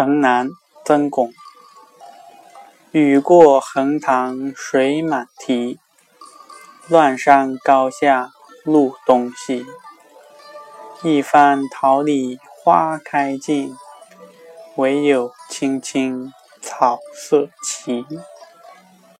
城南曾巩。雨过横塘水满堤，乱山高下路东西。一番桃李花开尽，唯有青青草色齐。